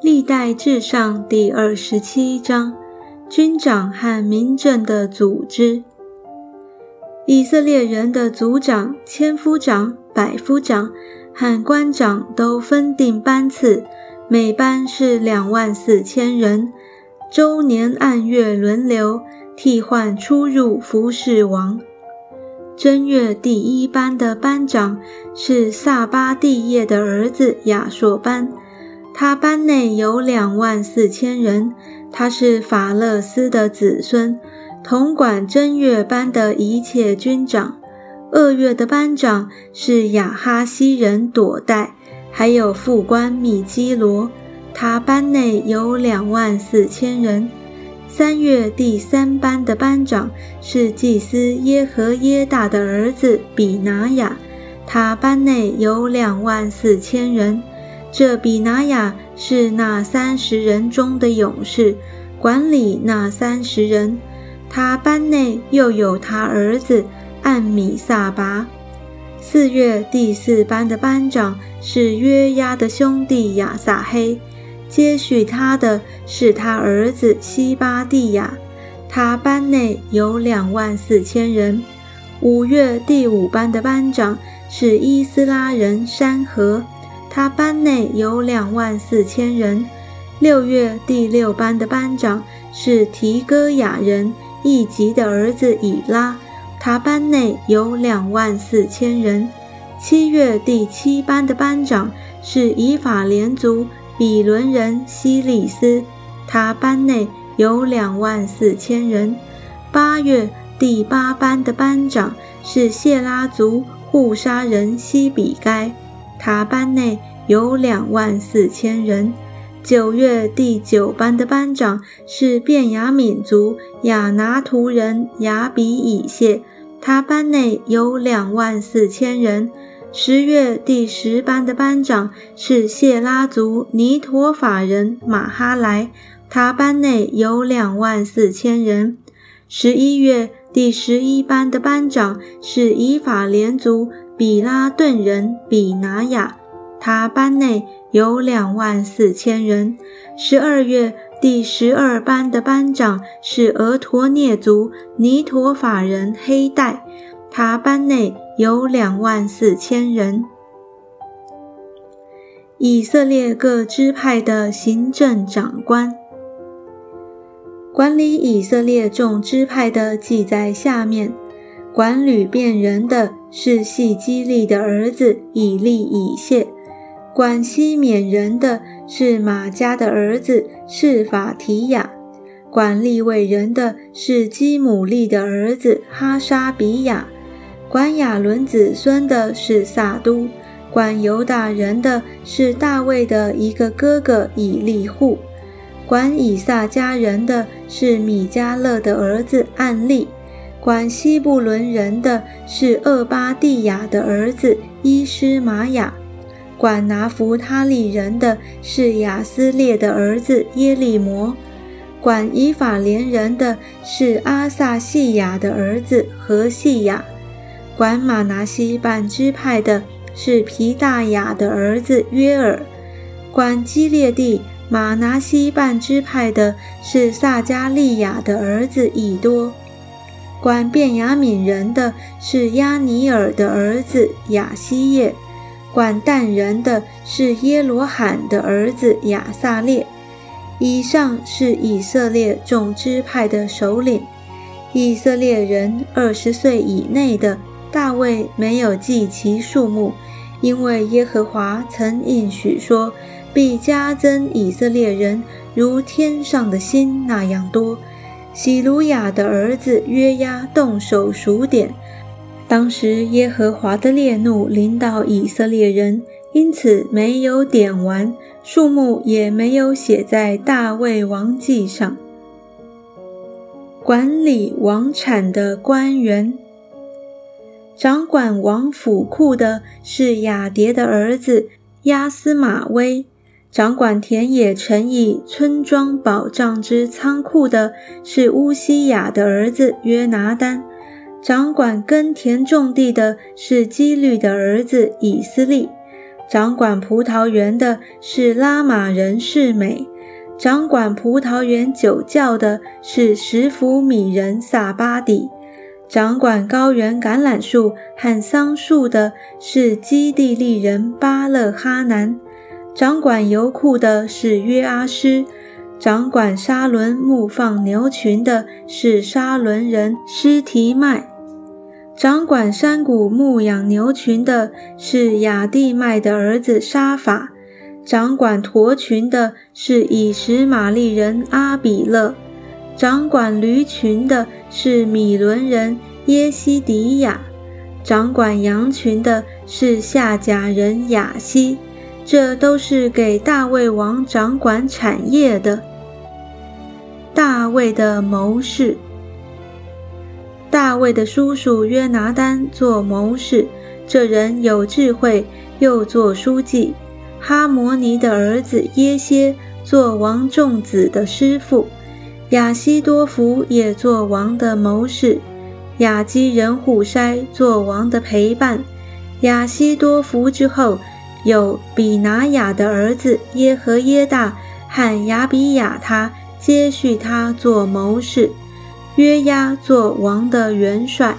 历代至上第二十七章，军长和民政的组织。以色列人的族长、千夫长、百夫长和官长都分定班次，每班是两万四千人，周年按月轮流替换出入服侍王。正月第一班的班长是萨巴蒂叶的儿子亚硕班。他班内有两万四千人，他是法勒斯的子孙，统管正月班的一切军长。二月的班长是亚哈西人朵代，还有副官米基罗，他班内有两万四千人。三月第三班的班长是祭司耶和耶大的儿子比拿雅，他班内有两万四千人。这比拿雅是那三十人中的勇士，管理那三十人。他班内又有他儿子按米萨拔。四月第四班的班长是约押的兄弟亚撒黑，接续他的是他儿子西巴蒂亚。他班内有两万四千人。五月第五班的班长是伊斯拉人山河。他班内有两万四千人。六月第六班的班长是提戈雅人易吉的儿子以拉，他班内有两万四千人。七月第七班的班长是以法连族比伦人希利斯，他班内有两万四千人。八月第八班的班长是谢拉族护沙人西比该。他班内有两万四千人。九月第九班的班长是便雅敏族亚拿图人雅比以谢，他班内有两万四千人。十月第十班的班长是谢拉族尼陀法人马哈莱，他班内有两万四千人。十一月第十一班的班长是以法连族。比拉顿人比拿雅，他班内有两万四千人。十二月第十二班的班长是俄陀涅族尼陀法人黑带，他班内有两万四千人。以色列各支派的行政长官，管理以色列众支派的记在下面。管旅便人的是细基利的儿子以利以谢，管西缅人的是马加的儿子是法提亚，管利未人的是基姆利的儿子哈沙比亚，管亚伦子孙的是撒都，管犹大人的是大卫的一个哥哥以利户，管以撒家人的是米迦勒的儿子暗利。管西布伦人的是厄巴蒂亚的儿子伊斯玛雅，管拿弗他利人的是亚斯列的儿子耶利摩，管以法连人的是阿萨细亚的儿子何细亚，管马拿西半支派的是皮大雅的儿子约尔，管基列地马拿西半支派的是撒加利亚的儿子以多。管便雅悯人的是亚尼尔的儿子亚西叶，管但人的是耶罗罕的儿子亚撒列。以上是以色列众支派的首领。以色列人二十岁以内的，大卫没有记其数目，因为耶和华曾应许说，必加增以色列人如天上的心那样多。喜鲁雅的儿子约押动手数点，当时耶和华的烈怒临到以色列人，因此没有点完，数目也没有写在大卫王记上。管理王产的官员，掌管王府库的是雅蝶的儿子亚斯马威。掌管田野、城邑、村庄、保障之仓库的是乌西雅的儿子约拿丹；掌管耕田种地的是基律的儿子以斯利；掌管葡萄园的是拉玛人士美，掌管葡萄园酒窖的是什弗米人撒巴底，掌管高原橄榄树和桑树的是基地利人巴勒哈南，掌管油库的是约阿施，掌管沙伦牧放牛群的是沙伦人施提麦。掌管山谷牧养牛群的是亚地麦的儿子沙法，掌管驼群的是以实玛利人阿比勒，掌管驴群的是米伦人耶西迪亚，掌管羊群的是夏甲人雅西。这都是给大卫王掌管产业的。大卫的谋士。大卫的叔叔约拿丹做谋士，这人有智慧，又做书记。哈摩尼的儿子耶歇做王众子的师傅，亚希多福也做王的谋士。亚基人户筛做王的陪伴。亚希多福之后，有比拿雅的儿子耶和耶大和雅比亚他接续他做谋士。约押做王的元帅。